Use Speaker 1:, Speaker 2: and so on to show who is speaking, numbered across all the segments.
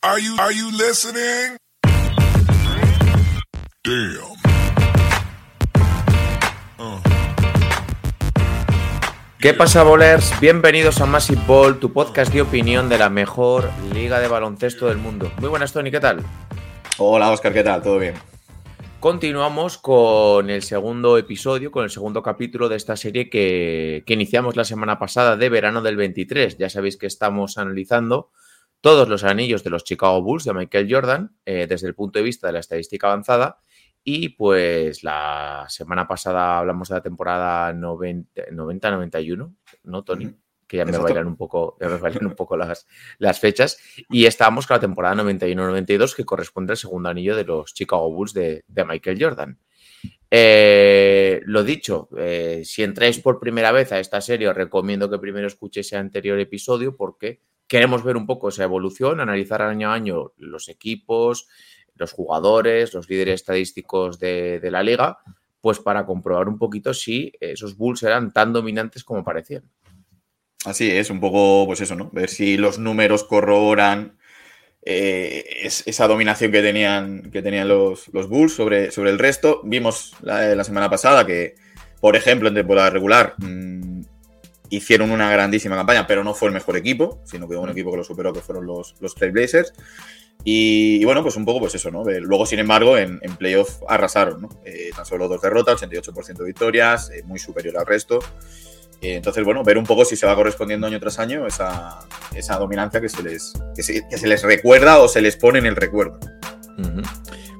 Speaker 1: Are you, are you listening? Damn.
Speaker 2: ¿Qué pasa, bolers? Bienvenidos a Massive Ball, tu podcast de opinión de la mejor liga de baloncesto del mundo. Muy buenas, Tony, ¿qué tal?
Speaker 3: Hola, Oscar, ¿qué tal? ¿Todo bien?
Speaker 2: Continuamos con el segundo episodio, con el segundo capítulo de esta serie que, que iniciamos la semana pasada de verano del 23. Ya sabéis que estamos analizando todos los anillos de los Chicago Bulls de Michael Jordan eh, desde el punto de vista de la estadística avanzada. Y pues la semana pasada hablamos de la temporada 90-91, ¿no, Tony? Que ya me bailan un poco, ya me bailan un poco las, las fechas. Y estábamos con la temporada 91-92, que corresponde al segundo anillo de los Chicago Bulls de, de Michael Jordan. Eh, lo dicho, eh, si entráis por primera vez a esta serie, os recomiendo que primero escuchéis ese anterior episodio porque queremos ver un poco esa evolución, analizar año a año los equipos, los jugadores, los líderes estadísticos de, la liga, pues para comprobar un poquito si esos Bulls eran tan dominantes como parecían.
Speaker 3: Así es, un poco, pues eso, ¿no? Ver si los números corroboran eh, es, esa dominación que tenían, que tenían los, Bulls sobre, sobre, el resto. Vimos la, semana pasada que, por ejemplo, en temporada regular mmm, hicieron una grandísima campaña, pero no fue el mejor equipo, sino que un equipo que lo superó, que fueron los, los Trailblazers. Y, y, bueno, pues un poco pues eso, ¿no? Luego, sin embargo, en, en playoff arrasaron, ¿no? Eh, tan solo dos derrotas, 88% de victorias, eh, muy superior al resto. Eh, entonces, bueno, ver un poco si se va correspondiendo año tras año esa, esa dominancia que se, les, que se, que, se, les recuerda o se les pone en el recuerdo.
Speaker 2: Uh -huh.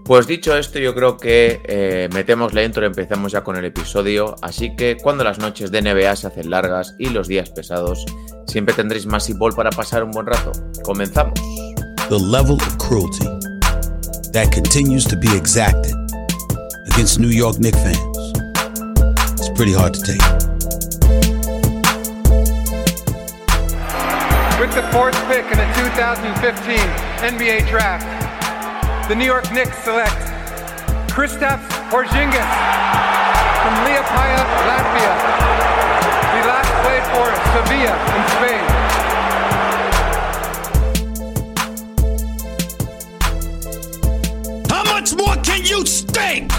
Speaker 2: Pues dicho esto, yo creo que eh, metemos la intro y empezamos ya con el episodio. Así que cuando las noches de NBA se hacen largas y los días pesados, siempre tendréis más y ball para pasar un buen rato. Comenzamos.
Speaker 4: The level of cruelty that continues to be exacted against New York Knicks fans. It's pretty hard to take.
Speaker 5: With the fourth pick in the 2015 NBA draft, the New York Knicks select Kristaps Porzingis from Liepaja, Latvia. He last played for Sevilla in Spain.
Speaker 4: How much more can you stink?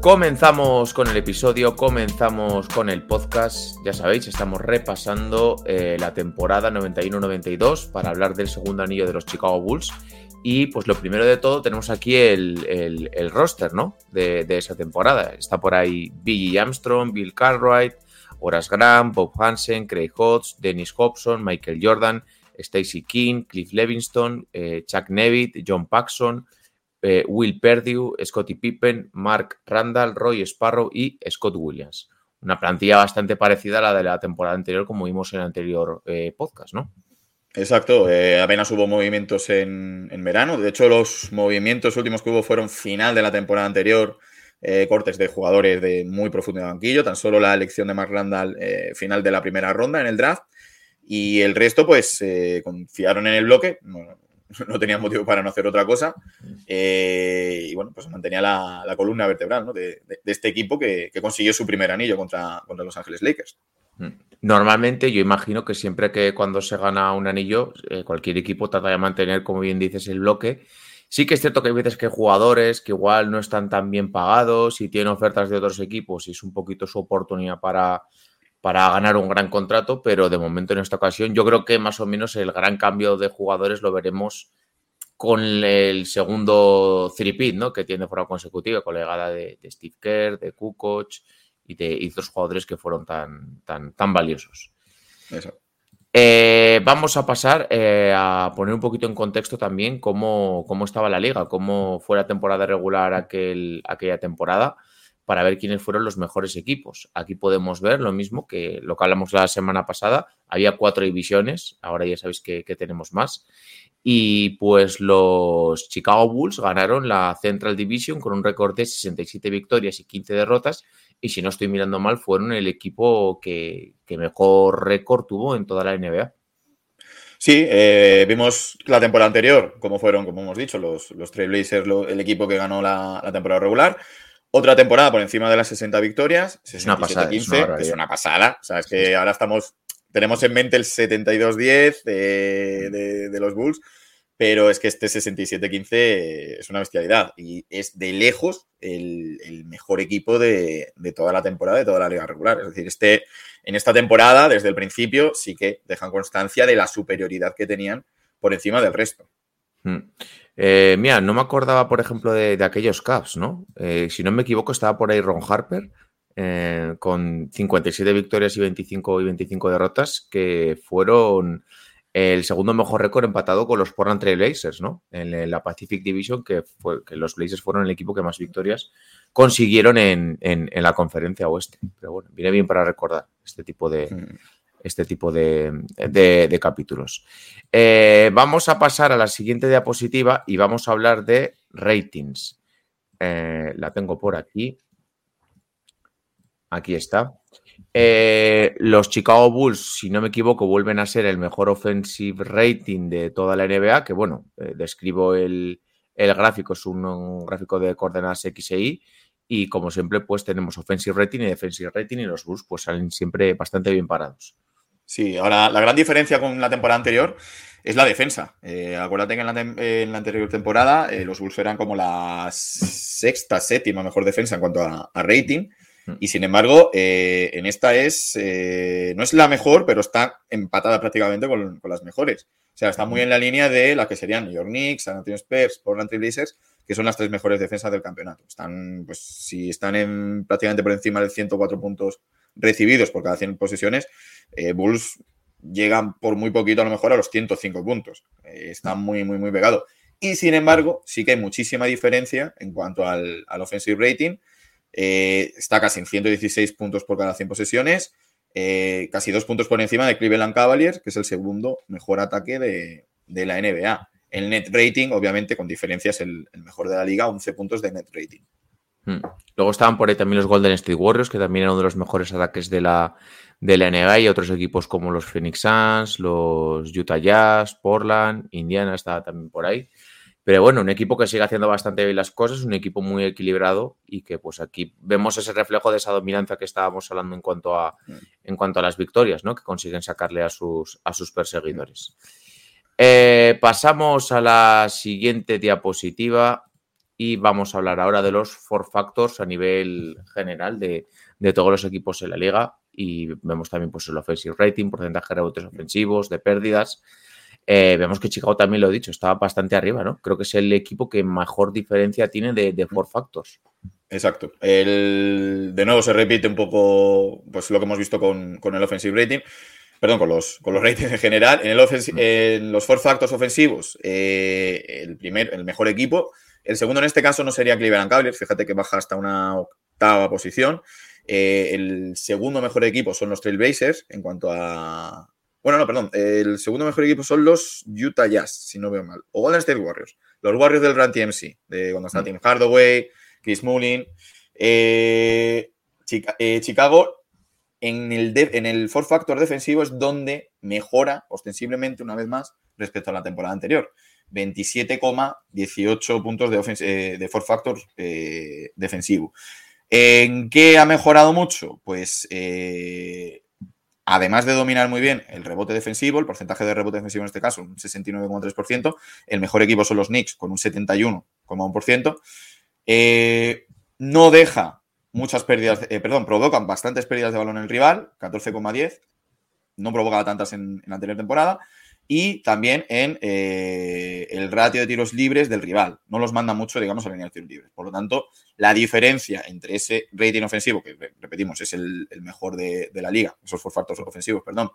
Speaker 2: Comenzamos con el episodio, comenzamos con el podcast. Ya sabéis, estamos repasando eh, la temporada 91-92 para hablar del segundo anillo de los Chicago Bulls. Y pues lo primero de todo, tenemos aquí el, el, el roster ¿no? de, de, esa temporada. Está por ahí Billy Armstrong, Bill Cartwright, Horace Graham, Bob Hansen, Craig Hodges, Dennis Hobson, Michael Jordan, Stacey King, Cliff Levingston, eh, Chuck Nevitt, John Paxson. Eh, Will Perdue, Scottie Pippen, Mark Randall, Roy Sparrow y Scott Williams. Una plantilla bastante parecida a la de la temporada anterior, como vimos en el anterior eh, podcast, ¿no?
Speaker 3: Exacto, eh, apenas hubo movimientos en, en, verano. De hecho, los movimientos últimos que hubo fueron final de la temporada anterior, cortes de jugadores de muy profundo banquillo. Tan solo la elección de Mark Randall, final de la primera ronda en el draft. Y el resto, pues, confiaron en el bloque. No, no tenía motivo para no hacer otra cosa. Eh, y bueno, pues mantenía la, columna vertebral ¿no? de, este equipo que, consiguió su primer anillo contra, contra Los Ángeles Lakers.
Speaker 2: Normalmente yo imagino que siempre que cuando se gana un anillo, eh, cualquier equipo trata de mantener, como bien dices, el bloque. Sí que es cierto que hay veces que hay jugadores que igual no están tan bien pagados y tienen ofertas de otros equipos y es un poquito su oportunidad para, para ganar un gran contrato, pero de momento en esta ocasión yo creo que más o menos el gran cambio de jugadores lo veremos con el segundo three ¿no? Que tiene forma consecutiva, con la llegada de, de Steve Kerr, de Kukoc y de y otros jugadores que fueron tan, tan, tan valiosos.
Speaker 3: Eso.
Speaker 2: Eh, vamos a pasar eh, a poner un poquito en contexto también cómo, cómo, estaba la liga, cómo fue la temporada regular aquel, aquella temporada para ver quiénes fueron los mejores equipos. Aquí podemos ver lo mismo que lo que hablamos la semana pasada. Había cuatro divisiones, ahora ya sabéis que, tenemos más. Y pues los Chicago Bulls ganaron la Central Division con un récord de 67 victorias y 15 derrotas. Y si no estoy mirando mal, fueron el equipo que, mejor récord tuvo en toda la NBA.
Speaker 3: Sí, eh, vimos la temporada anterior, como fueron, como hemos dicho, los, los Trailblazers, el equipo que ganó la temporada regular. Otra temporada por encima de las 60 victorias,
Speaker 2: Es una pasada, es
Speaker 3: 67-15,
Speaker 2: una
Speaker 3: que
Speaker 2: barbaridad.
Speaker 3: es una pasada. O sea, es que ahora estamos, tenemos en mente el 72-10 de, de- de los Bulls, pero es que este 67-15 es una bestialidad y es de lejos el, el mejor equipo de, de toda la temporada, de toda la liga regular. Es decir, este, en esta temporada, desde el principio, sí que dejan constancia de la superioridad que tenían por encima del resto.
Speaker 2: Mm. Eh, mira, no me acordaba, por ejemplo, de, aquellos Cavs, ¿no? Eh, si no me equivoco, estaba por ahí Ron Harper eh, con 57 victorias y 25 y 25 derrotas, que fueron el segundo mejor récord empatado con los Portland Trail Blazers, ¿no? En, la Pacific Division, que, fue, que los Blazers fueron el equipo que más victorias consiguieron en la conferencia oeste. Pero bueno, viene bien para recordar este tipo de,
Speaker 3: Mm.
Speaker 2: Este tipo de, capítulos. Eh, vamos a pasar a la siguiente diapositiva y vamos a hablar de ratings. Eh, la tengo por aquí. Aquí está. Eh, los Chicago Bulls, si no me equivoco, vuelven a ser el mejor offensive rating de toda la NBA, que bueno, describo el, gráfico, es un, un gráfico de coordenadas X e Y, y como siempre, pues tenemos offensive rating y defensive rating, y los Bulls pues salen siempre bastante bien parados.
Speaker 3: Sí, ahora la gran diferencia con la temporada anterior es la defensa. Eh, acuérdate que en la, tem- en la anterior temporada eh, los Bulls eran como la sexta, séptima mejor defensa en cuanto a, a rating.
Speaker 2: Mm.
Speaker 3: Y sin embargo, eh, en esta es no es la mejor, pero está empatada prácticamente con, con las mejores. O sea, está muy en la línea de la que serían New York Knicks, San Antonio Spurs, Portland Trail Blazers, que son las tres mejores defensas del campeonato. Están, pues, si están en prácticamente por encima de 104 puntos recibidos por cada 100 posesiones, eh, Bulls llegan por muy poquito a lo mejor a los 105 puntos. Eh, está muy, muy, muy pegado. Y sin embargo, sí que hay muchísima diferencia en cuanto al, offensive rating. Eh, está casi en 116 puntos por cada 100 posesiones, eh, casi dos puntos por encima de Cleveland Cavaliers, que es el segundo mejor ataque de, de la NBA. El net rating, obviamente, con diferencia, es el, el mejor de la liga, 11 puntos de net rating.
Speaker 2: Mm. Luego estaban por ahí también los Golden State Warriors, que también eran uno de los mejores ataques de la, de la NBA, y otros equipos como los Phoenix Suns, los Utah Jazz, Portland, Indiana estaba también por ahí. Pero bueno, un equipo que sigue haciendo bastante bien las cosas, un equipo muy equilibrado y que pues aquí vemos ese reflejo de esa dominancia que estábamos hablando en cuanto a, en cuanto a las victorias, ¿no? Que consiguen sacarle a sus, a sus perseguidores. Eh, pasamos a la siguiente diapositiva y vamos a hablar ahora de los four factors a nivel general de, de todos los equipos en la liga y vemos también pues el offensive rating, porcentaje de rebotes ofensivos, de pérdidas. Eh, vemos que Chicago también lo he dicho, está bastante arriba, ¿no? Creo que es el equipo que mejor diferencia tiene de, de four factors.
Speaker 3: Exacto. El, de nuevo se repite un poco pues, lo que hemos visto con, con el offensive rating. Perdón, con los, con los ratings en general. En, el en los four factors ofensivos, eh, el, primer, el mejor equipo. El segundo en este caso no sería Cleveland Cavaliers. Fíjate que baja hasta una octava posición. Eh, el segundo mejor equipo son los Trailblazers en cuanto a. Bueno, no, perdón. El segundo mejor equipo son los Utah Jazz, si no veo mal. O Golden State Warriors. Los Warriors del Run TMC, de cuando está
Speaker 2: Mm.
Speaker 3: Tim Hardaway, Chris Mullin. Eh, Chica- eh, Chicago en el, en el four factor defensivo es donde mejora ostensiblemente una vez más respecto a la temporada anterior. 27,18 puntos de, ofens- eh, de four factor eh, defensivo. ¿En qué ha mejorado mucho? Pues eh, además de dominar muy bien el rebote defensivo, el porcentaje de rebote defensivo en este caso, un 69,3%, el mejor equipo son los Knicks con un 71,1%. Eh, no deja muchas pérdidas, perdón, provocan bastantes pérdidas de balón en el rival, 14,10. No provocaba tantas en la anterior temporada. Y también en eh, el ratio de tiros libres del rival. No los manda mucho, digamos, a la línea de tiros libres. Por lo tanto, la diferencia entre ese rating ofensivo, que re- repetimos, es el, mejor de, la liga, esos four ofensivos, perdón,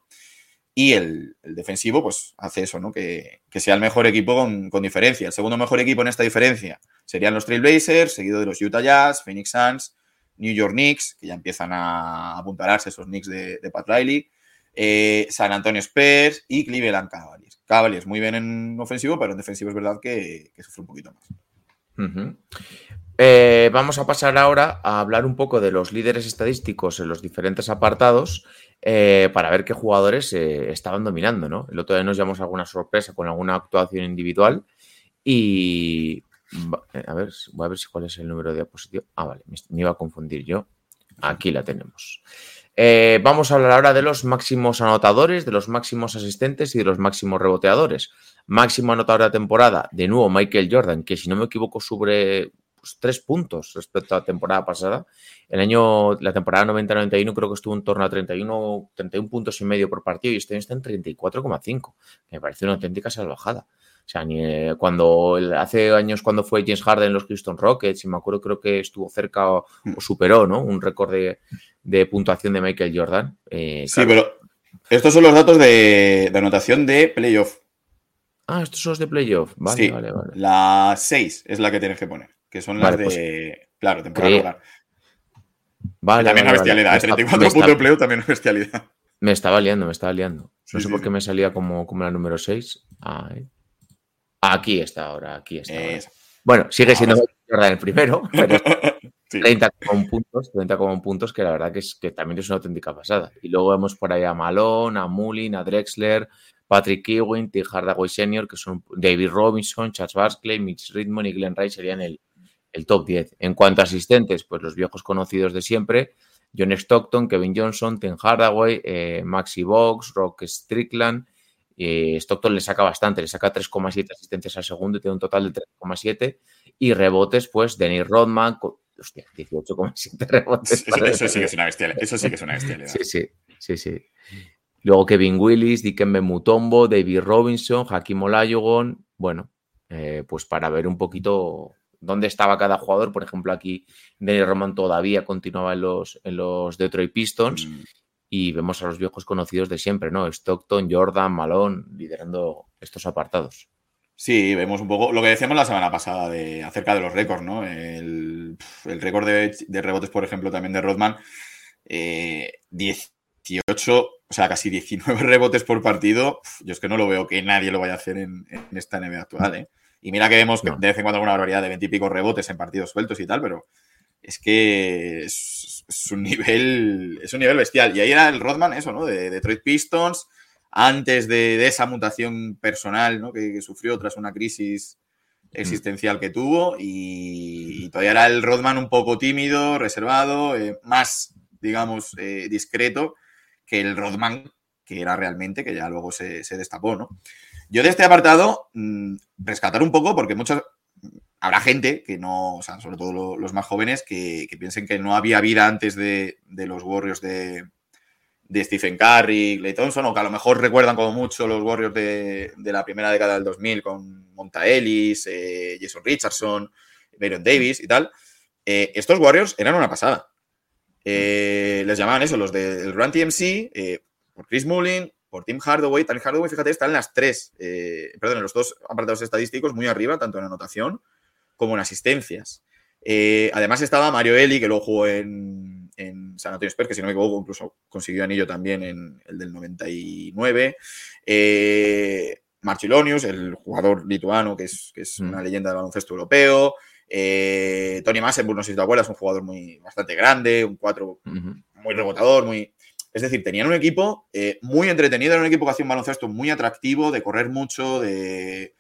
Speaker 3: y el, defensivo, pues hace eso, ¿no? Que, sea el mejor equipo con, con diferencia. El segundo mejor equipo en esta diferencia serían los Trailblazers, seguido de los Utah Jazz, Phoenix Suns, New York Knicks, que ya empiezan a apuntalarse esos Knicks de, de Pat Riley, eh, San Antonio Spurs y Cleveland Cavaliers. Cavaliers muy bien en ofensivo, pero en defensivo es verdad que, sufre un poquito más.
Speaker 2: Eh, vamos a pasar ahora a hablar un poco de los líderes estadísticos en los diferentes apartados eh, para ver qué jugadores estaban dominando, ¿no? El otro día nos llevamos alguna sorpresa con alguna actuación individual y... A ver, voy a ver si cuál es el número de diapositivo. Ah, vale, me iba a confundir yo. Aquí la tenemos. Eh, vamos a hablar ahora de los máximos anotadores, de los máximos asistentes y de los máximos reboteadores. Máximo anotador de la temporada, de nuevo Michael Jordan, que si no me equivoco sobre pues, tres puntos respecto a la temporada pasada. El año, la temporada 90-91 creo que estuvo en torno a 31, 31 puntos y medio por partido y este año está en 34,5. Me parece una auténtica salvajada. O sea, ni, eh, cuando hace años cuando fue James Harden en los Houston Rockets, y me acuerdo creo que estuvo cerca o, o superó, ¿no? Un récord de, de puntuación de Michael Jordan. Eh,
Speaker 3: Sí, pero estos son los datos de, de anotación de playoff.
Speaker 2: Ah, estos son los de playoff. Vale,
Speaker 3: Sí.
Speaker 2: vale, vale.
Speaker 3: La 6 es la que tienes que poner, que son las
Speaker 2: Vale, pues,
Speaker 3: de. claro, temporada
Speaker 2: cre-
Speaker 3: regular.
Speaker 2: Vale,
Speaker 3: también
Speaker 2: vale,
Speaker 3: una
Speaker 2: vale.
Speaker 3: bestialidad, ¿eh?
Speaker 2: está-
Speaker 3: 34
Speaker 2: me está-
Speaker 3: puntos de playoff también una bestialidad.
Speaker 2: Me estaba liando, me estaba liando.
Speaker 3: Sí,
Speaker 2: No sé
Speaker 3: sí,
Speaker 2: por
Speaker 3: sí.
Speaker 2: qué me salía como, como la número 6. Aquí está ahora, aquí está. ahora. Bueno, sigue siendo
Speaker 3: Ahora
Speaker 2: el primero, pero
Speaker 3: Sí.
Speaker 2: 30,1 puntos, 30,1 puntos, que la verdad que, es, que también es una auténtica pasada. Y luego vemos por ahí a Malone, a Mullin, a Drexler, Patrick Ewing, Tim Hardaway Sr., que son David Robinson, Chas Barkley, Mitch Ridmond y Glenn Rice serían el, el top 10. En cuanto a asistentes, pues los viejos conocidos de siempre, John Stockton, Kevin Johnson, Tim Hardaway, eh, Maxi Box, Rock Strickland. Eh, Stockton le saca bastante, le saca 3,7 asistencias al segundo y tiene un total de 3,7. Y rebotes, pues Dennis Rodman, con, hostia, 18,7 rebotes.
Speaker 3: Eso, sí que es una bestialidad. Eso sí que es una bestialidad.
Speaker 2: Sí, sí, sí, sí. Luego Kevin Willis, Dikembe Mutombo, David Robinson, Hakim Olajuwon. Bueno, eh, pues para ver un poquito dónde estaba cada jugador. Por ejemplo, aquí Dennis Roman todavía continuaba en los, en los Detroit Pistons
Speaker 3: Mm,
Speaker 2: y vemos a los viejos conocidos de siempre, ¿no? Stockton, Jordan, Malone, liderando estos apartados.
Speaker 3: Sí, vemos un poco lo que decíamos la semana pasada de, acerca de los récords, ¿no? El, el récord de, de rebotes, por ejemplo, también de Rodman, eh, 18, o sea, casi 19 rebotes por partido. Yo es que no lo veo que nadie lo vaya a hacer en, en esta NBA actual, ¿eh? Y mira que vemos que de vez en cuando alguna barbaridad de 20 y pico rebotes en partidos sueltos y tal, pero es que es, es un nivel es un nivel bestial. Y ahí era el Rodman, eso, ¿no? De Detroit Pistons, antes de, de esa mutación personal ¿no? que, que sufrió tras una crisis existencial que tuvo y, y todavía era el Rodman un poco tímido, reservado, eh, más, digamos, eh, discreto que el Rodman que era realmente, que ya luego se, se destapó, ¿no? Yo de este apartado, mmm, rescatar un poco, porque muchos, habrá gente que no, o sea, sobre todo lo, los más jóvenes, que, que, piensen que no había vida antes de, de los Warriors de, de, Stephen Curry, Clay Thompson, o que a lo mejor recuerdan como mucho los Warriors de, de la primera década del 2000 con Monta Ellis, eh, Jason Richardson, Baron Davis y tal. Eh, estos Warriors eran una pasada. Eh, les llamaban eso, los del Run TMC, por Chris Mullin, por Tim Hardaway. Tim Hardaway, fíjate, está en las tres, perdón, en los dos apartados estadísticos muy arriba, tanto en anotación como en asistencias. Eh, además estaba Mario Eli, que luego jugó en, en, San Antonio Spurs, que si no me equivoco, incluso consiguió anillo también en el del 99. Eh, Marchilonius, el jugador lituano, que es, que es mm. una leyenda del baloncesto europeo. Eh, Tony Massenburg, no sé si te acuerdas, un jugador muy bastante grande, un 4 uh -huh. muy rebotador, muy... Es decir, tenían un equipo eh, muy entretenido, era un equipo que hacía un baloncesto muy atractivo, de correr mucho, de,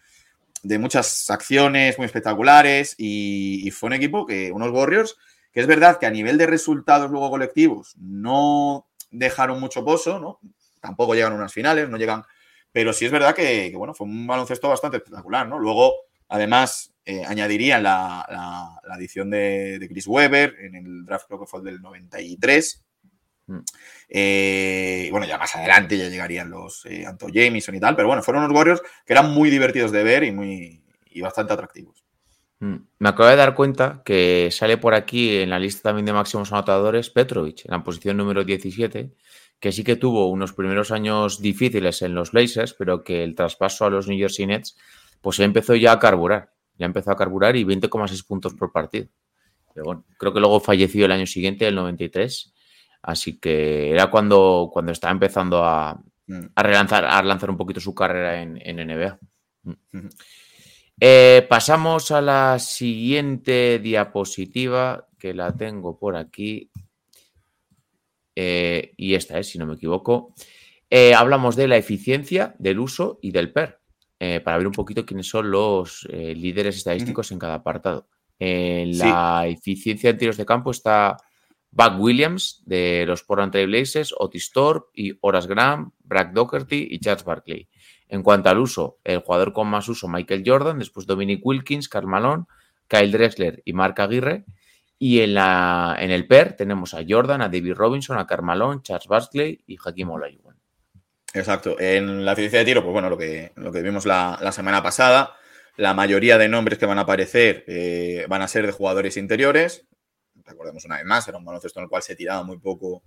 Speaker 3: de muchas acciones muy espectaculares y, fue un equipo que, unos Warriors, que es verdad que a nivel de resultados luego colectivos no dejaron mucho pozo, ¿no? Tampoco llegan a unas finales, no llegan, pero sí es verdad que, bueno, fue un baloncesto bastante espectacular, ¿no? Luego, además, eh, añadirían la, la, adición de, Chris Webber en el draft, creo que fue el del 93. Mm. Eh, bueno, ya más adelante ya llegarían los eh, Anto Jameson y tal, pero bueno, fueron unos Warriors que eran muy divertidos de ver y, muy, y bastante atractivos.
Speaker 2: Mm. Me acabo de dar cuenta que sale por aquí en la lista también de máximos anotadores Petrovic, en la posición número 17, que sí que tuvo unos primeros años difíciles en los Blazers, pero que el traspaso a los New Jersey Nets, pues ya empezó ya a carburar, ya empezó a carburar y 20,6 puntos por partido. Pero bueno, creo que luego falleció el año siguiente, el 93, así que era cuando, cuando estaba empezando a, a, relanzar, a lanzar un poquito su carrera en, en NBA. Eh, pasamos a la siguiente diapositiva, que la tengo por aquí. Eh, y esta es, si no me equivoco. Eh, hablamos de la eficiencia, del uso y del PER, para ver un poquito quiénes son los líderes estadísticos en cada apartado.
Speaker 3: Sí.
Speaker 2: la eficiencia en tiros de campo está Buck Williams de los Portland Trail Blazers, Otis Thorpe y Horace Graham, Brad Doherty y Charles Barkley. En cuanto al uso, el jugador con más uso, Michael Jordan, después Dominic Wilkins, Karl Malone, Kyle Drexler y Mark Aguirre. Y en, la, en el PER tenemos a Jordan, a David Robinson, a Karl Malone, Charles Barkley y Hakim Olajuwon.
Speaker 3: Exacto. En la eficiencia de tiro, pues bueno, lo que, lo que vimos la, la semana pasada, la mayoría de nombres que van a aparecer eh, van a ser de jugadores interiores. Recordemos una vez más, era un baloncesto en el cual se tiraba muy poco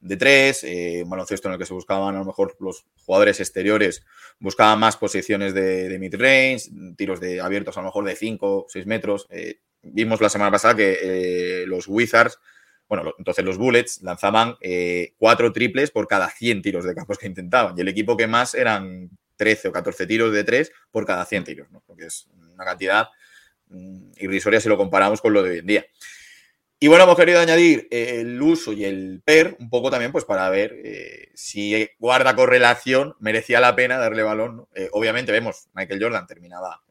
Speaker 3: de tres, eh, un baloncesto en el que se buscaban a lo mejor los jugadores exteriores, buscaban más posiciones de, de mid-range, tiros de abiertos a lo mejor de 5, 6 metros. Eh, vimos la semana pasada que eh, los Wizards, bueno, entonces los Bullets lanzaban cuatro triples por cada 100 tiros de campos que intentaban. Y el equipo que más eran 13 o 14 tiros de 3 por cada 100 tiros, ¿no? Porque es una cantidad mm, irrisoria si lo comparamos con lo de hoy en día. Y bueno, hemos querido añadir eh, el uso y el PER un poco también pues para ver eh, si guarda correlación, merecía la pena darle balón. Eh, obviamente vemos, Michael Jordan terminaba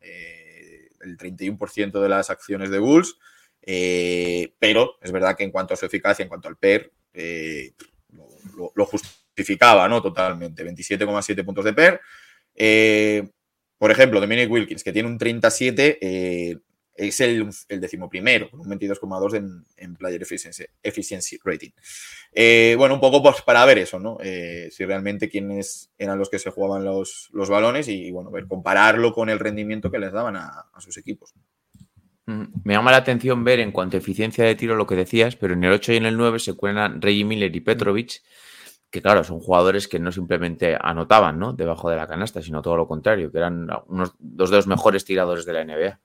Speaker 3: el 31% de las acciones de Bulls, pero es verdad que en cuanto a su eficacia, en cuanto al PER, lo, lo- justificaba ¿no? totalmente. 27,7 puntos de PER. Por ejemplo, Dominic Wilkins, que tiene un 37, eh, es el, el decimoprimero, con un 22,2 en, en Player efficiency, efficiency Rating. Eh, bueno, un poco pues, para ver eso, ¿no? Eh, si realmente quiénes eran los que se jugaban los, los balones y, bueno, ver, compararlo con el rendimiento que les daban a, a sus equipos.
Speaker 2: Mm, Me llama la atención ver en cuanto a eficiencia de tiro lo que decías, pero en el 8 y en el 9 se cuelan Reggie Miller y Petrovic, que claro, son jugadores que no simplemente anotaban ¿no? debajo de la canasta, sino todo lo contrario, que eran unos, dos de los mejores tiradores de la NBA.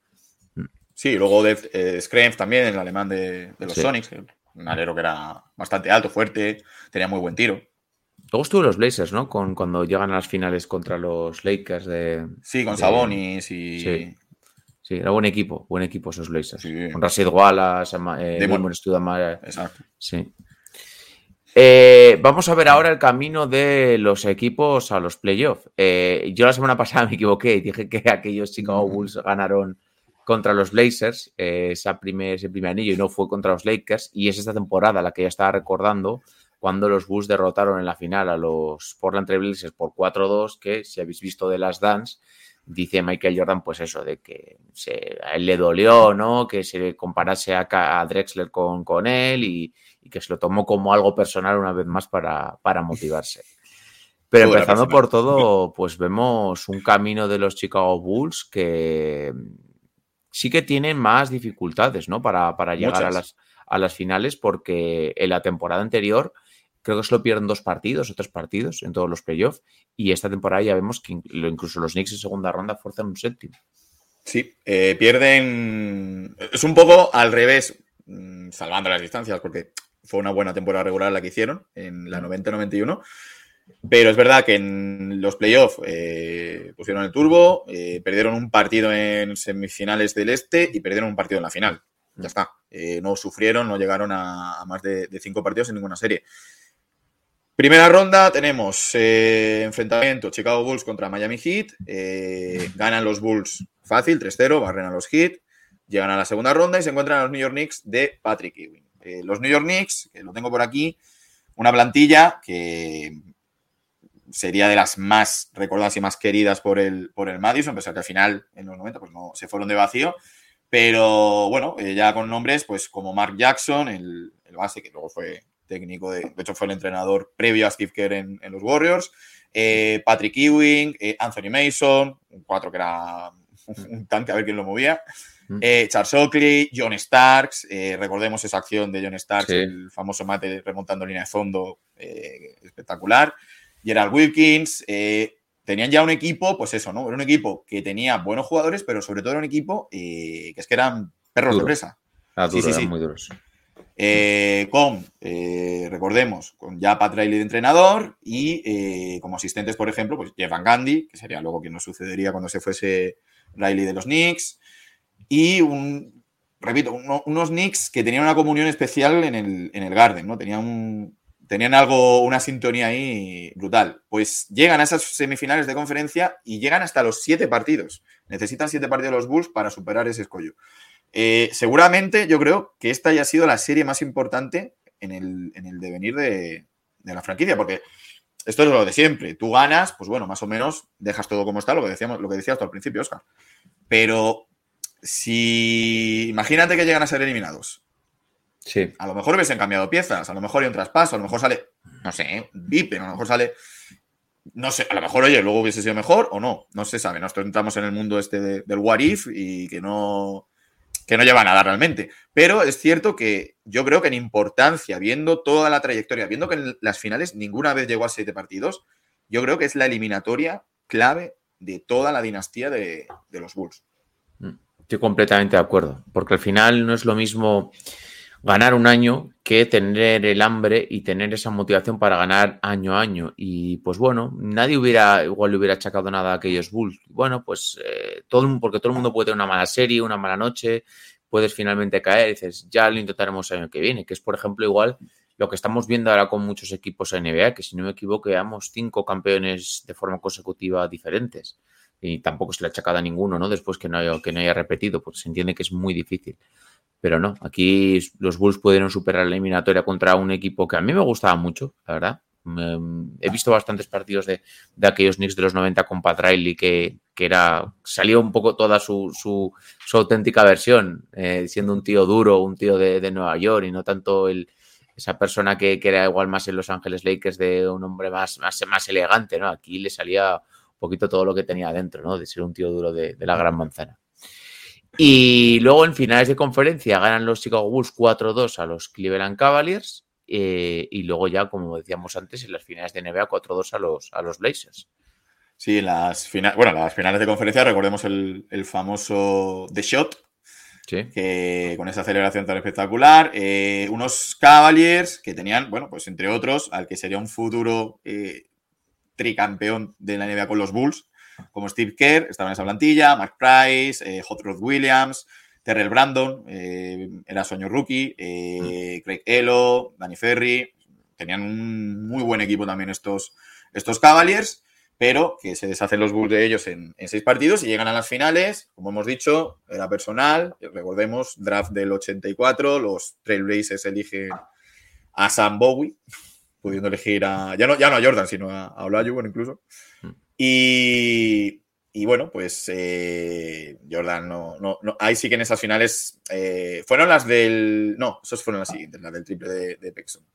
Speaker 3: Sí, luego de eh, Screams también, el alemán de, de los
Speaker 2: Sí.
Speaker 3: Sonics, un alero que era bastante alto, fuerte, tenía muy buen tiro.
Speaker 2: Luego estuvo los Blazers, ¿no? Con, cuando llegan a las finales contra los Lakers de...
Speaker 3: Sí, con
Speaker 2: de-
Speaker 3: Sabonis y...
Speaker 2: Sí. Sí, era buen equipo, buen equipo esos Blazers.
Speaker 3: Sí.
Speaker 2: Con Rashid Wallace, eh, Stoudemire,
Speaker 3: Exacto.
Speaker 2: Sí. Eh, vamos a ver ahora el camino de los equipos a los playoffs. Eh, yo la semana pasada me equivoqué y dije que aquellos Chicago Bulls ganaron contra los Blazers eh, esa primer, ese primer anillo y no fue contra los Lakers. Y es esta temporada la que ya estaba recordando cuando los Bulls derrotaron en la final a los Portland Trail Blazers por 4-2, que si habéis visto de las Dance, dice Michael Jordan, pues eso, de que se, a él le dolió, ¿no? Que se comparase a, a Drexler con, con él y, y que se lo tomó como algo personal una vez más para, para motivarse. Pero empezando por todo, pues vemos un camino de los Chicago Bulls que sí que tienen más dificultades, ¿no? Para, para llegar a las, a las finales, porque en la temporada anterior creo que solo pierden dos partidos o tres partidos en todos los playoffs. Y esta temporada ya vemos que in- incluso los Knicks en segunda ronda fuerzan un séptimo.
Speaker 3: Sí, eh, pierden. Es un poco al revés, mm, salvando las distancias, porque fue una buena temporada regular la que hicieron en la 90-91. Pero es verdad que en los playoffs eh, pusieron el turbo, eh, perdieron un partido en semifinales del este y perdieron un partido en la final. Ya está. Eh, no sufrieron, no llegaron a, más de, cinco partidos en ninguna serie. Primera ronda tenemos enfrentamiento Chicago Bulls contra Miami Heat. Ganan los Bulls fácil, 3-0, barren a los Heat. Llegan a la segunda ronda y se encuentran los New York Knicks de Patrick Ewing. Los New York Knicks, que lo tengo por aquí, una plantilla que sería de las más recordadas y más queridas por el, por el Madison, pese a que al final, en los 90, pues no se fueron de vacío. Pero bueno, eh, ya con nombres pues como Mark Jackson, el, el base, que luego fue técnico, de, de hecho fue el entrenador previo a Steve Kerr en, en los Warriors, eh, Patrick Ewing, eh, Anthony Mason, un cuatro que era un tanque a ver quién lo movía,
Speaker 2: Mm.
Speaker 3: Charles Oakley, John Starks, recordemos esa acción de John Starks,
Speaker 2: Sí.
Speaker 3: el famoso mate remontando línea de fondo, espectacular, Gerald Wilkins, eh, tenían ya un equipo, pues eso, ¿no? Era un equipo que tenía buenos jugadores, pero sobre todo era un equipo eh, que es que eran perros
Speaker 2: Duro.
Speaker 3: de presa.
Speaker 2: Ah,
Speaker 3: Sí,
Speaker 2: duro,
Speaker 3: sí,
Speaker 2: eran
Speaker 3: sí.
Speaker 2: muy duros.
Speaker 3: Eh, con, eh, recordemos, con ya Pat Riley de entrenador y como asistentes, por ejemplo, pues Jeff Van Gundy, que sería luego quien nos sucedería cuando se fuese Riley de los Knicks y un, repito, unos Knicks que tenían una comunión especial en el, en el Garden, ¿no? Tenían, tenían algo, una sintonía ahí brutal. Pues llegan a esas semifinales de conferencia y llegan hasta los siete partidos. Necesitan siete partidos los Bulls para superar ese escollo. Eh, seguramente yo creo que esta haya sido la serie más importante en el, en el devenir de, de la franquicia, porque esto es lo de siempre. Tú ganas, pues bueno, más o menos dejas todo como está, lo que decíamos, lo que decías tú al principio, Oscar. Pero si imagínate que llegan a ser eliminados.
Speaker 2: Sí.
Speaker 3: A lo mejor hubiesen cambiado piezas, a lo mejor hay un traspaso, a lo mejor sale, no sé, Vipe, a lo mejor sale. No sé, a lo mejor, oye, luego hubiese sido mejor o no. No se sabe. Nosotros entramos en el mundo este del what if y que no que no lleva nada realmente. Pero es cierto que yo creo que en importancia, viendo toda la trayectoria, viendo que en las finales ninguna vez llegó a siete partidos, yo creo que es la eliminatoria clave de toda la dinastía de, de los Bulls.
Speaker 2: Mm, estoy completamente de acuerdo, porque al final no es lo mismo ganar un año que tener el hambre y tener esa motivación para ganar año a año. Y pues bueno, nadie hubiera, igual le hubiera achacado nada a aquellos Bulls. Bueno, pues eh, todo, porque todo el mundo puede tener una mala serie, una mala noche, puedes finalmente caer y dices, ya lo intentaremos el año que viene, que es por ejemplo igual lo que estamos viendo ahora con muchos equipos NBA, que si no me equivoco, veamos cinco campeones de forma consecutiva diferentes. Y tampoco se le ha achacado a ninguno, ¿no? Después que no haya, que no haya repetido, porque se entiende que es muy difícil. Pero no, aquí los Bulls pudieron superar la eliminatoria contra un equipo que a mí me gustaba mucho, la verdad. he visto bastantes partidos de, aquellos Knicks de los 90 con Pat Riley que, que era, salió un poco toda su, su, auténtica versión, eh, siendo un tío duro, un tío de, Nueva York y no tanto el, esa persona que, que, era igual más en Los Ángeles Lakers de un hombre más, más, más elegante, ¿no? Aquí le salía un poquito todo lo que tenía adentro, ¿no? De ser un tío duro de, de la gran manzana. Y luego en finales de conferencia ganan los Chicago Bulls 4-2 a los Cleveland Cavaliers. Eh, y luego ya, como decíamos antes, en las finales de NBA 4-2 a los, a los Blazers.
Speaker 3: Sí, las finales, bueno, las finales de conferencia, recordemos el, famoso The Shot, que con esa aceleración tan espectacular. Eh, unos Cavaliers que tenían, bueno, pues entre otros, al que sería un futuro eh, tricampeón de la NBA con los Bulls, como Steve Kerr, estaba en esa plantilla, Mark Price, eh, Hot Rod Williams, Terrell Brandon, eh, era sueño rookie, eh, Craig Elo, Danny Ferry, tenían un muy buen equipo también estos, estos Cavaliers, pero que se deshacen los Bulls de ellos en, seis partidos y llegan a las finales, como hemos dicho, era personal, recordemos, draft del 84, los Trailblazers eligen a Sam Bowie, pudiendo elegir a, ya no, ya no a Jordan, sino a, a Olajuwon incluso. Y, bueno, pues eh, Jordan no, no, Ahí sí que en esas finales eh, fueron las del. No, esas fueron las siguientes, las del triple de, de Pexon.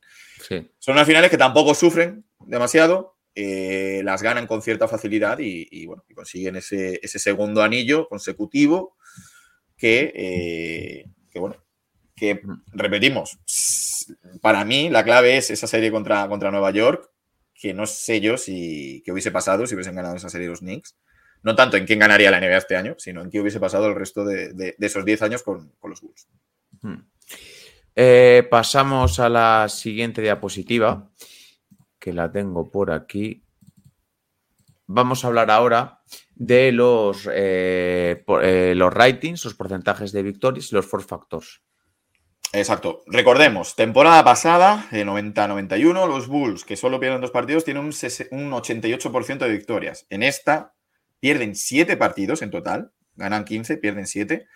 Speaker 3: Son unas finales que tampoco sufren demasiado, eh, las ganan con cierta facilidad y, bueno, consiguen ese, segundo anillo consecutivo que, que, bueno, que repetimos, para mí la clave es esa serie contra, contra Nueva York, que no sé yo si qué hubiese pasado si hubiesen ganado esa serie los Knicks. No tanto en quién ganaría la NBA este año, sino en qué hubiese pasado el resto de, esos 10 años con, los Bulls.
Speaker 2: Hmm. Eh, pasamos a la siguiente diapositiva, que la tengo por aquí. Vamos a hablar ahora de los, eh, eh, los ratings, los porcentajes de victorias y los four factors.
Speaker 3: Exacto. Recordemos, temporada pasada, 90-91, los Bulls, que solo pierden dos partidos, tienen un, 88% de victorias. En esta pierden 7 partidos en total, ganan 15, pierden 7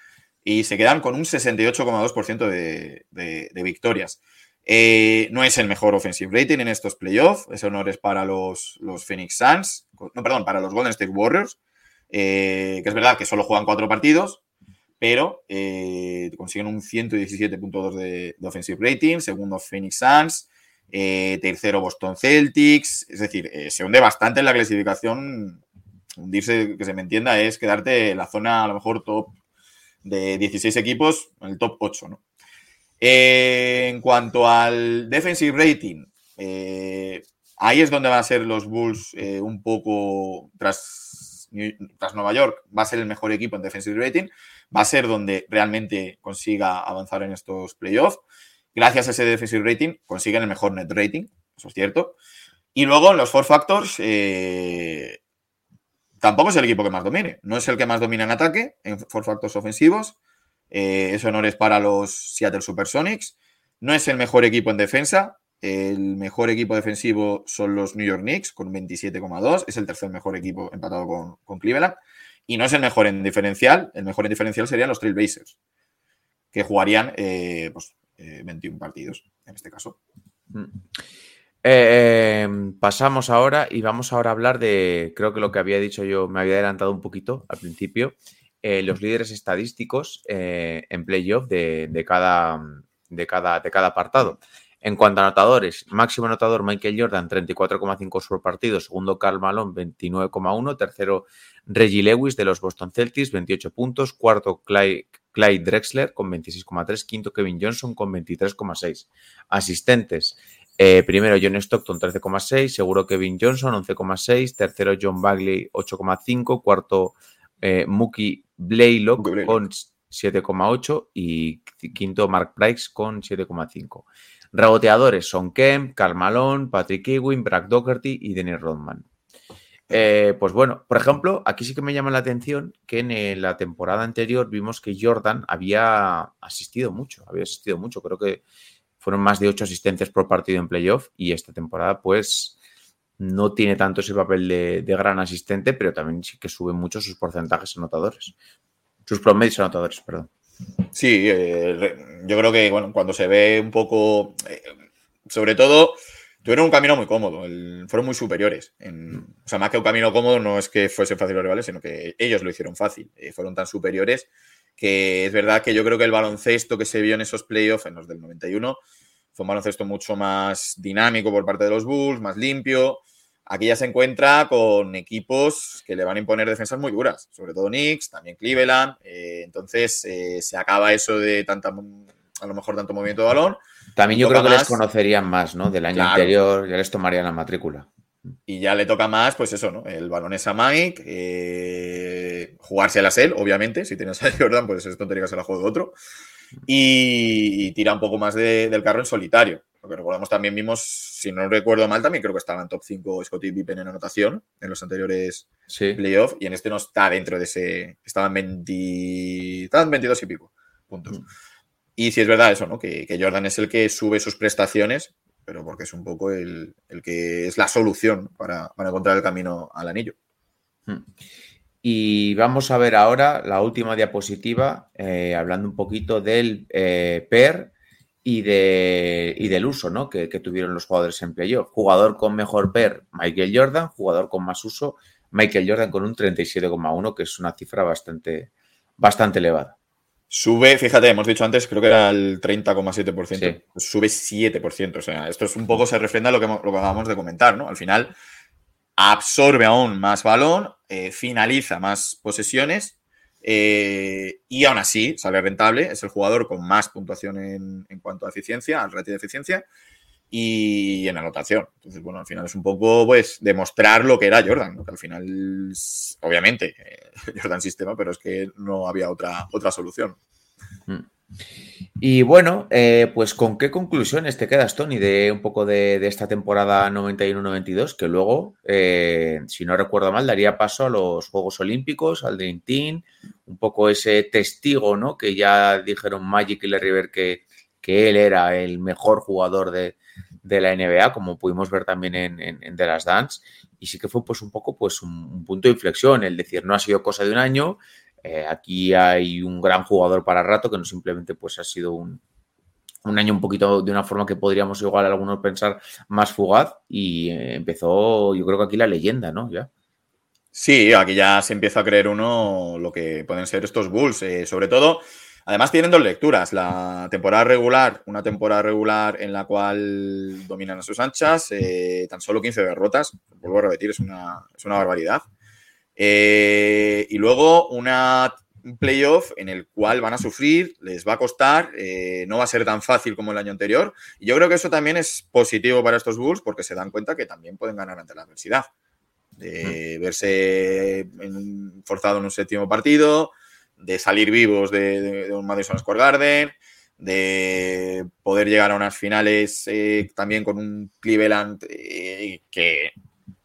Speaker 3: y se quedan con un 68,2% de, de, victorias. Eh, no es el mejor offensive rating en estos playoffs, ese honor es para los, los Phoenix Suns, no, perdón, para los Golden State Warriors, eh, que es verdad que solo juegan cuatro partidos, pero eh, consiguen un 117.2 de, de, offensive rating, segundo Phoenix Suns, eh, tercero Boston Celtics, es decir, eh, se hunde bastante en la clasificación. Hundirse, que se me entienda, es quedarte en la zona a lo mejor top de 16 equipos, el top 8, ¿no? en cuanto al defensive rating, ahí es donde van a ser los Bulls un poco tras, tras Nueva York, va a ser el mejor equipo en defensive rating va a ser donde realmente consiga avanzar en estos playoffs. Gracias a ese defensive rating consiguen el mejor net rating, eso es cierto. Y luego en los four factors, eh, tampoco es el equipo que más domine. No es el que más domina en ataque, en for factors ofensivos. Eh, eso no es para los Seattle Supersonics. No es el mejor equipo en defensa. El mejor equipo defensivo son los New York Knicks con 27,2. Es el tercer mejor equipo empatado con, con, Cleveland. Y no es el mejor en diferencial. El mejor en diferencial serían los Trailblazers, que jugarían eh, pues, eh, 21 partidos en este caso.
Speaker 2: Mm. Eh, pasamos ahora y vamos ahora a hablar de, creo que lo que había dicho yo, me había adelantado un poquito al principio, eh, los líderes estadísticos eh, en playoff de, de, cada, de, cada, de cada apartado. En cuanto a anotadores, máximo anotador Michael Jordan, 34,5 por partido, segundo Carl Malone, 29,1, tercero Reggie Lewis de los Boston Celtics, 28 puntos, cuarto Clyde, Clyde Drexler con 26,3, quinto Kevin Johnson con 23,6. Asistentes, eh, primero John Stockton 13,6, seguro Kevin Johnson 11,6, tercero John Bagley 8,5, cuarto eh, Mookie Blaylock con 7,8 y quinto Mark Price con 7,5. Reboteadores son Kemp, Karl Malone, Patrick Ewing, Brad Doherty y Dennis Rodman. Eh, pues bueno, por ejemplo, aquí sí que me llama la atención que en la temporada anterior vimos que Jordan había asistido mucho, había asistido mucho, creo que fueron más de ocho asistencias por partido en playoff y esta temporada pues no tiene tanto ese papel de, de, gran asistente, pero también sí que sube mucho sus porcentajes anotadores, sus promedios anotadores, perdón.
Speaker 3: Sí, eh, yo creo que bueno, cuando se ve un poco, eh, sobre todo, tuvieron un camino muy cómodo, el, fueron muy superiores. En, o sea, más que un camino cómodo, no es que fuese fácil los rivales, sino que ellos lo hicieron fácil, eh, fueron tan superiores que es verdad que yo creo que el baloncesto que se vio en esos playoffs, en los del 91, fue un baloncesto mucho más dinámico por parte de los Bulls, más limpio. Aquí ya se encuentra con equipos que le van a imponer defensas muy duras, sobre todo Knicks, también Cleveland. Eh, entonces eh, se acaba eso de tanta, a lo mejor tanto movimiento de balón.
Speaker 2: También yo creo que más. les conocerían más, ¿no? Del año claro. anterior, ya les tomarían la matrícula.
Speaker 3: Y ya le toca más, pues eso, ¿no? El balón es a Mike, eh, jugarse a la SEL, obviamente. Si tienes a Jordan, pues es tontería que se la juegue otro. Y, y, tira un poco más de, del carro en solitario. Porque recordamos también vimos, si no recuerdo mal, también creo que estaba en top 5 Scottie Pippen en anotación en los anteriores sí. playoffs. Y en este no está dentro de ese. Estaban 20. Estaban 22 y pico puntos. Mm. Y si es verdad eso, ¿no? Que, que Jordan es el que sube sus prestaciones pero porque es un poco el, el que es la solución para, para, encontrar el camino al anillo.
Speaker 2: Hmm. Y vamos a ver ahora la última diapositiva, eh, hablando un poquito del eh, PER y, de, y del uso ¿no? que, que, tuvieron los jugadores en playoff. Jugador con mejor PER, Michael Jordan, jugador con más uso, Michael Jordan con un 37,1, que es una cifra bastante, bastante elevada.
Speaker 3: Sube, fíjate, hemos dicho antes, creo que era el 30,7%. Sí. Pues sube 7%. O sea, esto es un poco, se refrenda lo que, lo que acabamos de comentar, ¿no? Al final, absorbe aún más balón, eh, finaliza más posesiones eh, y aún así sale rentable. Es el jugador con más puntuación en, en cuanto a eficiencia, al ratio de eficiencia y en anotación. Entonces, bueno, al final es un poco, pues, demostrar lo que era Jordan, que al final, obviamente, eh, Jordan sistema, pero es que no había otra, otra solución.
Speaker 2: Y bueno, eh, pues con qué conclusiones te quedas, Tony, de un poco de, de esta temporada 91-92, que luego, si no recuerdo mal, daría paso a los Juegos Olímpicos, al Dream Team, un poco ese testigo, ¿no? Que ya dijeron Magic y Larry River que, que él era el mejor jugador de, de la NBA, como pudimos ver también en, en, The Last Dance, y sí que fue pues un poco pues un, un punto de inflexión, el decir, no ha sido cosa de un año, eh, aquí hay un gran jugador para rato, que no simplemente pues ha sido un, un año un poquito de una forma que podríamos igual algunos pensar más fugaz, y eh, empezó yo creo que aquí la leyenda, ¿no? Ya.
Speaker 3: Sí, aquí ya se empieza a creer uno lo que pueden ser estos Bulls, eh, sobre todo Además, tienen dos lecturas. La temporada regular, una temporada regular en la cual dominan a sus anchas, eh, tan solo 15 derrotas. Vuelvo a repetir, es una, es una barbaridad. Eh, y luego una, un playoff en el cual van a sufrir, les va a costar, no va a ser tan fácil como el año anterior. Y yo creo que eso también es positivo para estos Bulls porque se dan cuenta que también pueden ganar ante la adversidad. De verse en, forzado en un séptimo partido, de salir vivos de, de, de, un Madison Square Garden, de poder llegar a unas finales eh, también con un Cleveland eh, que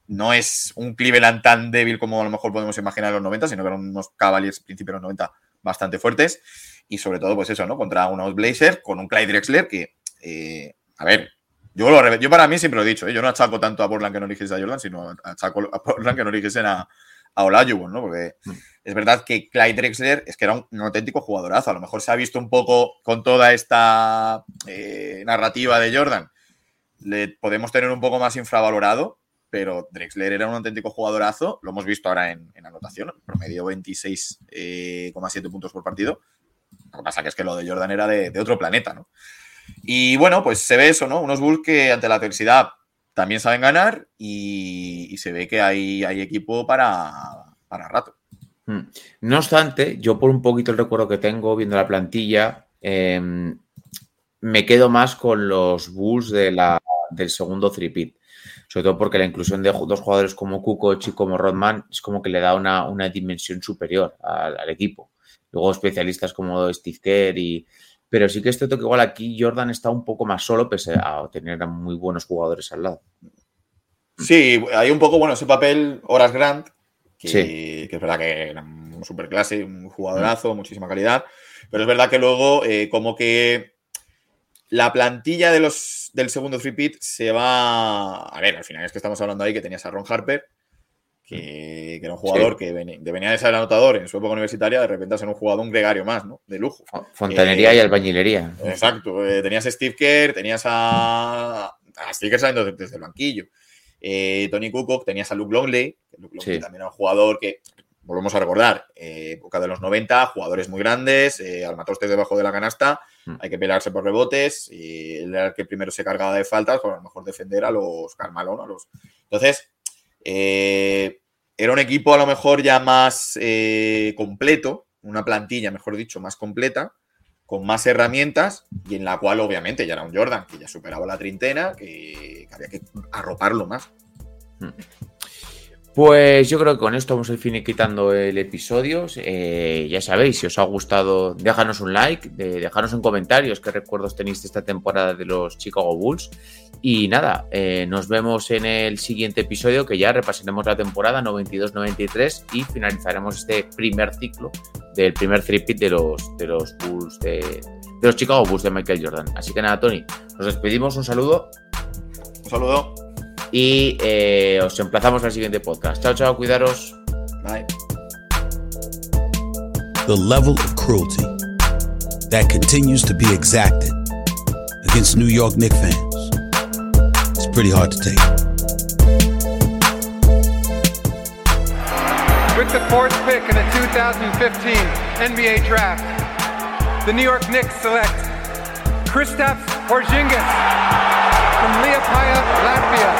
Speaker 3: no es un Cleveland tan débil como a lo mejor podemos imaginar en los 90, sino que eran unos Cavaliers principios de los 90 bastante fuertes. Y sobre todo, pues eso, ¿no? Contra unos Blazers con un Clyde Drexler que, eh, a ver, yo, lo, yo para mí siempre lo he dicho, ¿eh? yo no achaco tanto a Portland que no eligiese a Jordan, sino achaco a Portland que no eligiesen a, a Olajuwon, ¿no? Porque mm. es verdad que Clyde Drexler es que era un, auténtico jugadorazo. A lo mejor se ha visto un poco con toda esta eh, narrativa de Jordan. Le podemos tener un poco más infravalorado, pero Drexler era un auténtico jugadorazo. Lo hemos visto ahora en, anotación, promedio 26,7 eh, puntos por partido. Lo que pasa que es que lo de Jordan era de, otro planeta, ¿no? Y bueno, pues se ve eso, ¿no? Unos Bulls que ante la adversidad también saben ganar y, se ve que hay, hay equipo para, para rato.
Speaker 2: Hmm. No obstante, yo por un poquito el recuerdo que tengo viendo la plantilla, em, me quedo más con los Bulls de la, del segundo three Sobre todo porque la inclusión de dos jugadores como Kukoc y como Rodman es como que le da una, dimensión superior al, equipo. Luego especialistas como Steve Kerr y, pero sí que es cierto que igual aquí Jordan está un poco más solo, pese a tener muy buenos jugadores al lado.
Speaker 3: Sí, hay un poco, bueno, ese papel Horas Grant, que, es verdad que era un superclase, un jugadorazo, mm. muchísima calidad, pero es verdad que luego como que la plantilla de los, del segundo free pit se va... A ver, al final es que estamos hablando ahí que tenías a Ron Harper, que, era un jugador que venía, de ser anotador en su época universitaria, de repente a ser un jugador, un gregario más, ¿no? De lujo.
Speaker 2: Fontanería y eh, albañilería.
Speaker 3: Exacto. Eh, tenías a Steve Kerr, tenías a, a Steve Kerr saliendo desde, el banquillo. Eh, Tony Kukoc, tenías a Luke Longley, que Luke Longley también era un jugador que, volvemos a recordar, época de los 90, jugadores muy grandes, armatostes debajo de la canasta, mm. hay que pelearse por rebotes, y él era el que primero se cargaba de faltas, por a lo mejor defender a los Carmalón, a los... Entonces, eh, era un equipo a lo mejor ya más eh, completo, una plantilla, mejor dicho, más completa, con más herramientas y en la cual obviamente ya era un Jordan que ya superaba la treintena, que, había que arroparlo más. Hmm.
Speaker 2: Pues yo creo que con esto vamos a ir quitando el episodio. Eh, ya sabéis, si os ha gustado, déjanos un like, de, dejanos en comentarios qué recuerdos tenéis de esta temporada de los Chicago Bulls. Y nada, eh, nos vemos en el siguiente episodio que ya repasaremos la temporada 92-93 y finalizaremos este primer ciclo del primer three de los, de los Bulls de los Chicago Bulls de Michael Jordan. Así que nada, Tony, nos despedimos, un saludo.
Speaker 3: Un saludo
Speaker 2: y eh, os emplazamos al siguiente podcast. Chao, chao, cuidaros.
Speaker 3: Bye.
Speaker 4: The level of cruelty that continues to be exacted against New York Knicks fans is pretty hard to take.
Speaker 5: With the fourth pick in the 2015 NBA Draft, the New York Knicks select Kristaps Porzingis from Liepaja, Latvia.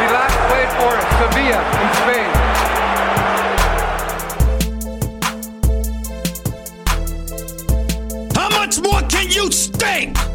Speaker 5: He last played for Sevilla in
Speaker 4: Spain. How much more can you stink?